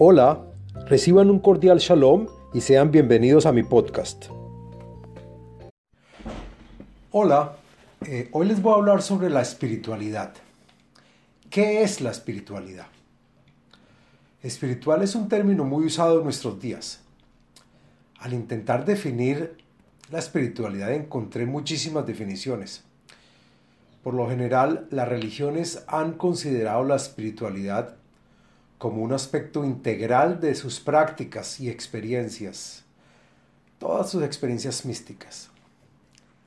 Hola, reciban un cordial shalom y sean bienvenidos a mi podcast. Hola, eh, hoy les voy a hablar sobre la espiritualidad. ¿Qué es la espiritualidad? Espiritual es un término muy usado en nuestros días. Al intentar definir la espiritualidad encontré muchísimas definiciones. Por lo general, las religiones han considerado la espiritualidad como un aspecto integral de sus prácticas y experiencias, todas sus experiencias místicas.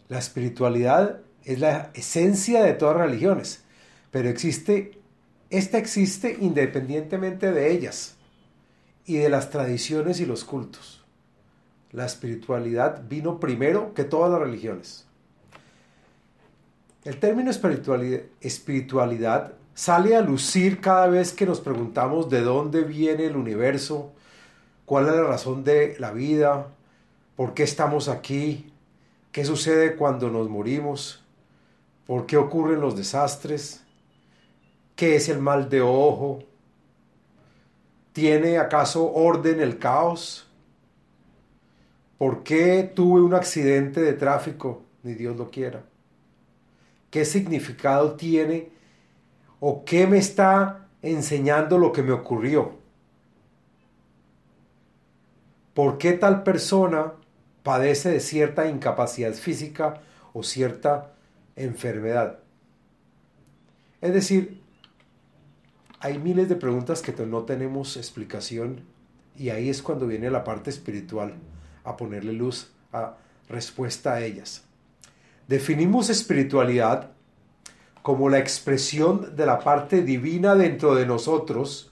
La espiritualidad es la esencia de todas las religiones, pero existe, esta existe independientemente de ellas y de las tradiciones y los cultos. La espiritualidad vino primero que todas las religiones. El término espiritualidad, espiritualidad sale a lucir cada vez que nos preguntamos de dónde viene el universo, cuál es la razón de la vida, por qué estamos aquí, qué sucede cuando nos morimos, por qué ocurren los desastres, qué es el mal de ojo, ¿tiene acaso orden el caos? ¿Por qué tuve un accidente de tráfico? Ni Dios lo quiera. ¿Qué significado tiene o qué me está enseñando lo que me ocurrió? ¿Por qué tal persona padece de cierta incapacidad física o cierta enfermedad? Es decir, hay miles de preguntas que no tenemos explicación y ahí es cuando viene la parte espiritual a ponerle luz a respuesta a ellas. Definimos espiritualidad como la expresión de la parte divina dentro de nosotros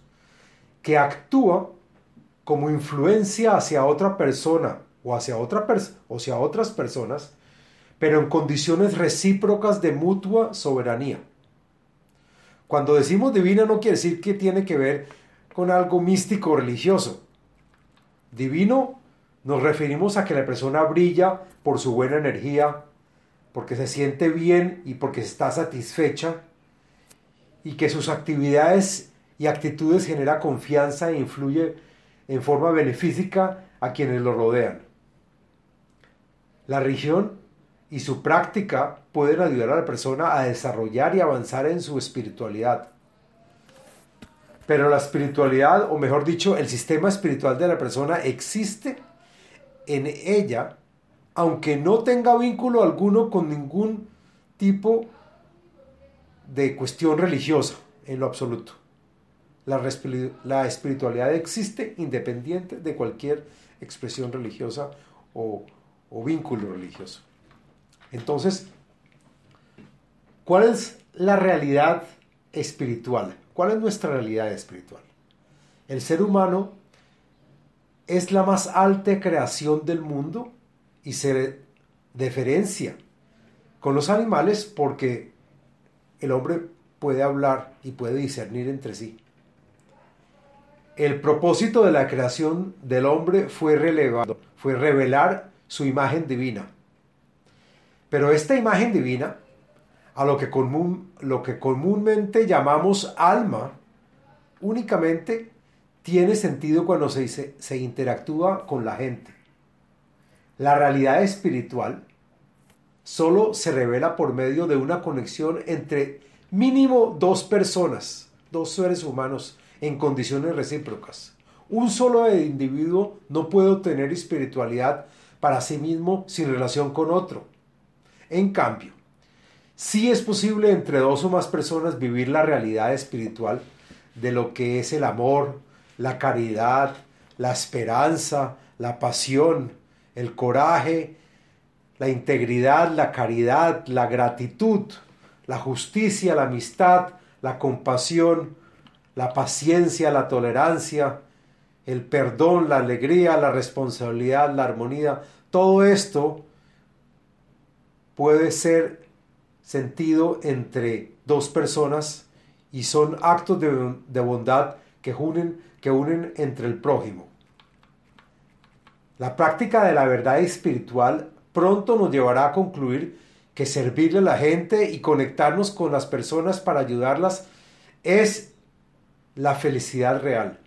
que actúa como influencia hacia otra persona o hacia, otra o hacia otras personas, pero en condiciones recíprocas de mutua soberanía. Cuando decimos divina no quiere decir que tiene que ver con algo místico religioso. Divino nos referimos a que la persona brilla por su buena energía, porque se siente bien y porque está satisfecha y que sus actividades y actitudes genera confianza e influye en forma beneficia a quienes lo rodean. La religión y su práctica pueden ayudar a la persona a desarrollar y avanzar en su espiritualidad. Pero la espiritualidad, o mejor dicho, el sistema espiritual de la persona existe en ella aunque no tenga vínculo alguno con ningún tipo de cuestión religiosa en lo absoluto. La, espiritualidad existe independiente de cualquier expresión religiosa o vínculo religioso. Entonces, ¿cuál es la realidad espiritual? ¿Cuál es nuestra realidad espiritual? El ser humano es la más alta creación del mundo y se diferencia con los animales porque el hombre puede hablar y puede discernir entre sí. El propósito de la creación del hombre fue relevado, fue revelar su imagen divina. Pero esta imagen divina, a lo que, común, lo que comúnmente llamamos alma, únicamente tiene sentido cuando se, se interactúa con la gente. La realidad espiritual solo se revela por medio de una conexión entre mínimo dos personas, dos seres humanos en condiciones recíprocas. Un solo individuo no puede obtener espiritualidad para sí mismo sin relación con otro. En cambio, sí es posible entre dos o más personas vivir la realidad espiritual de lo que es el amor, la caridad, la esperanza, la pasión, el coraje, la integridad, la caridad, la gratitud, la justicia, la amistad, la compasión, la paciencia, la tolerancia, el perdón, la alegría, la responsabilidad, la armonía, todo esto puede ser sentido entre dos personas y son actos de, bondad que unen, que unen entre el prójimo. La práctica de la verdad espiritual pronto nos llevará a concluir que servirle a la gente y conectarnos con las personas para ayudarlas es la felicidad real.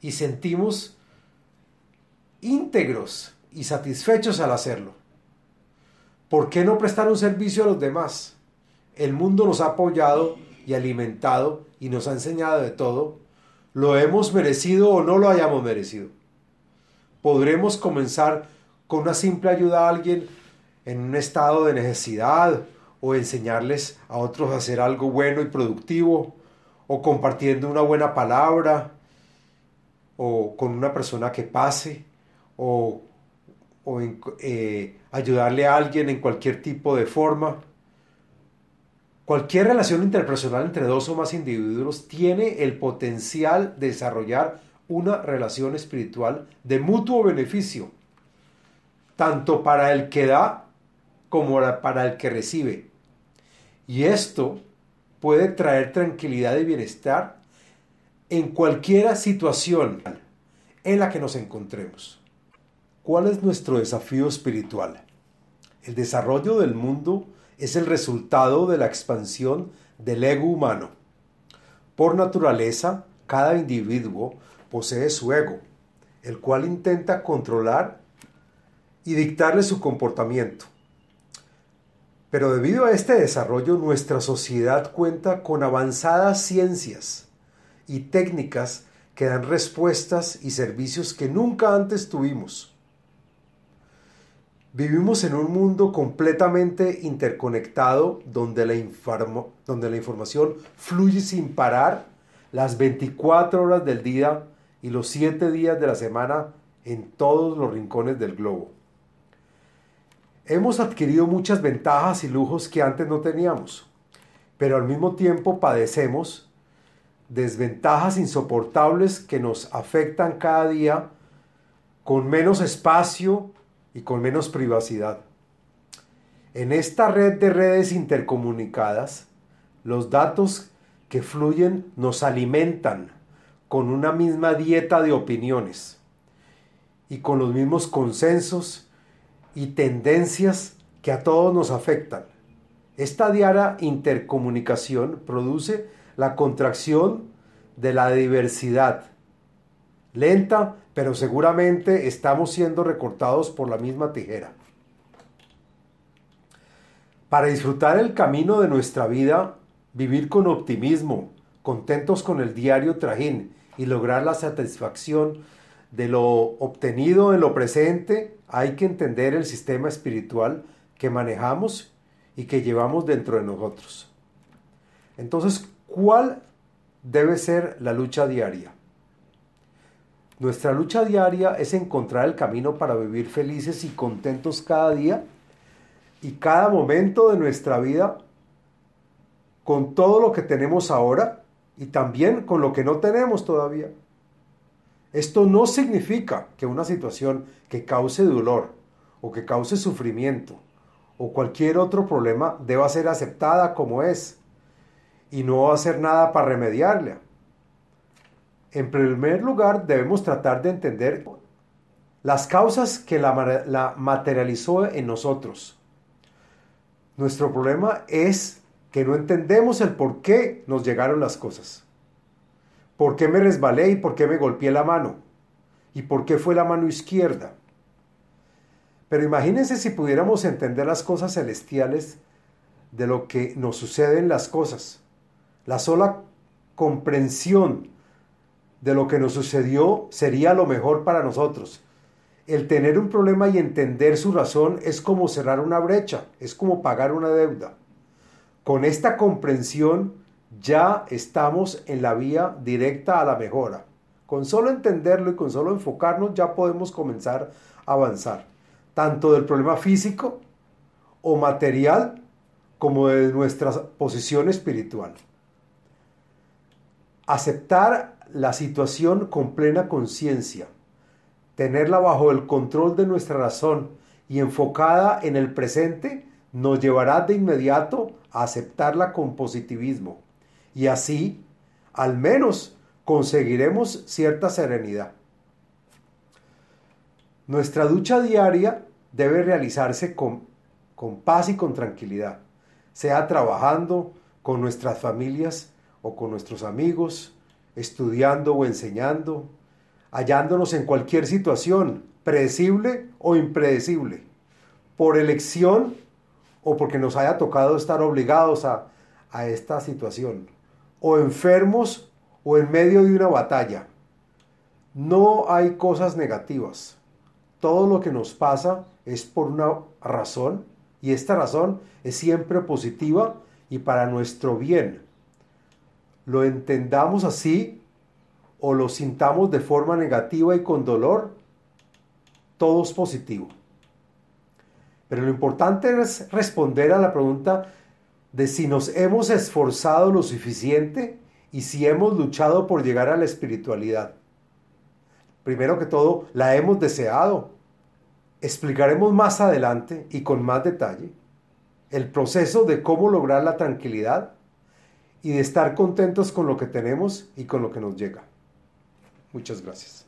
y sentimos íntegros y satisfechos al hacerlo. ¿Por qué no prestar un servicio a los demás? El mundo nos ha apoyado y alimentado y nos ha enseñado de todo. ¿Lo hemos merecido o no lo hayamos merecido? Podremos comenzar con una simple ayuda a alguien en un estado de necesidad o enseñarles a otros a hacer algo bueno y productivo o compartiendo una buena palabra o con una persona que pase o, eh, ayudarle a alguien en cualquier tipo de forma. Cualquier relación interpersonal entre dos o más individuos tiene el potencial de desarrollar una relación espiritual de mutuo beneficio, tanto para el que da como para el que recibe. Y esto puede traer tranquilidad y bienestar en cualquier situación en la que nos encontremos. ¿Cuál es nuestro desafío espiritual? El desarrollo del mundo es el resultado de la expansión del ego humano. Por naturaleza, cada individuo posee su ego, el cual intenta controlar y dictarle su comportamiento. Pero debido a este desarrollo, nuestra sociedad cuenta con avanzadas ciencias y técnicas que dan respuestas y servicios que nunca antes tuvimos. Vivimos en un mundo completamente interconectado donde la, donde la información fluye sin parar las 24 horas del día y los 7 días de la semana en todos los rincones del globo. Hemos adquirido muchas ventajas y lujos que antes no teníamos, pero al mismo tiempo padecemos desventajas insoportables que nos afectan cada día con menos espacio y con menos privacidad. En esta red de redes intercomunicadas, los datos que fluyen nos alimentan con una misma dieta de opiniones y con los mismos consensos y tendencias que a todos nos afectan. Esta diaria intercomunicación produce la contracción de la diversidad. Lenta, pero seguramente estamos siendo recortados por la misma tijera. Para disfrutar el camino de nuestra vida, vivir con optimismo, contentos con el diario trajín y lograr la satisfacción de lo obtenido en lo presente, hay que entender el sistema espiritual que manejamos y que llevamos dentro de nosotros. Entonces, ¿cuál debe ser la lucha diaria? Nuestra lucha diaria es encontrar el camino para vivir felices y contentos cada día y cada momento de nuestra vida con todo lo que tenemos ahora y también con lo que no tenemos todavía. Esto no significa que una situación que cause dolor o que cause sufrimiento o cualquier otro problema deba ser aceptada como es y no hacer nada para remediarla. En primer lugar, debemos tratar de entender las causas que la, la materializó en nosotros. Nuestro problema es que no entendemos el por qué nos llegaron las cosas. ¿Por qué me resbalé y por qué me golpeé la mano? ¿Y por qué fue la mano izquierda? Pero imagínense si pudiéramos entender las cosas celestiales de lo que nos suceden las cosas. La sola comprensión de lo que nos sucedió sería lo mejor para nosotros. El tener un problema y entender su razón es como cerrar una brecha, es como pagar una deuda. Con esta comprensión ya estamos en la vía directa a la mejora. Con solo entenderlo y con solo enfocarnos ya podemos comenzar a avanzar, tanto del problema físico o material como de nuestra posición espiritual. Aceptar la situación con plena conciencia, tenerla bajo el control de nuestra razón y enfocada en el presente nos llevará de inmediato aceptarla con positivismo y así al menos conseguiremos cierta serenidad. Nuestra ducha diaria debe realizarse con, con paz y con tranquilidad, sea trabajando con nuestras familias o con nuestros amigos, estudiando o enseñando, hallándonos en cualquier situación, predecible o impredecible, por elección o porque nos haya tocado estar obligados a, a esta situación, o enfermos o en medio de una batalla. No hay cosas negativas. Todo lo que nos pasa es por una razón y esta razón es siempre positiva y para nuestro bien. Lo entendamos así o lo sintamos de forma negativa y con dolor, todo es positivo. Pero lo importante es responder a la pregunta de si nos hemos esforzado lo suficiente y si hemos luchado por llegar a la espiritualidad. Primero que todo, la hemos deseado. Explicaremos más adelante y con más detalle el proceso de cómo lograr la tranquilidad y de estar contentos con lo que tenemos y con lo que nos llega. Muchas gracias.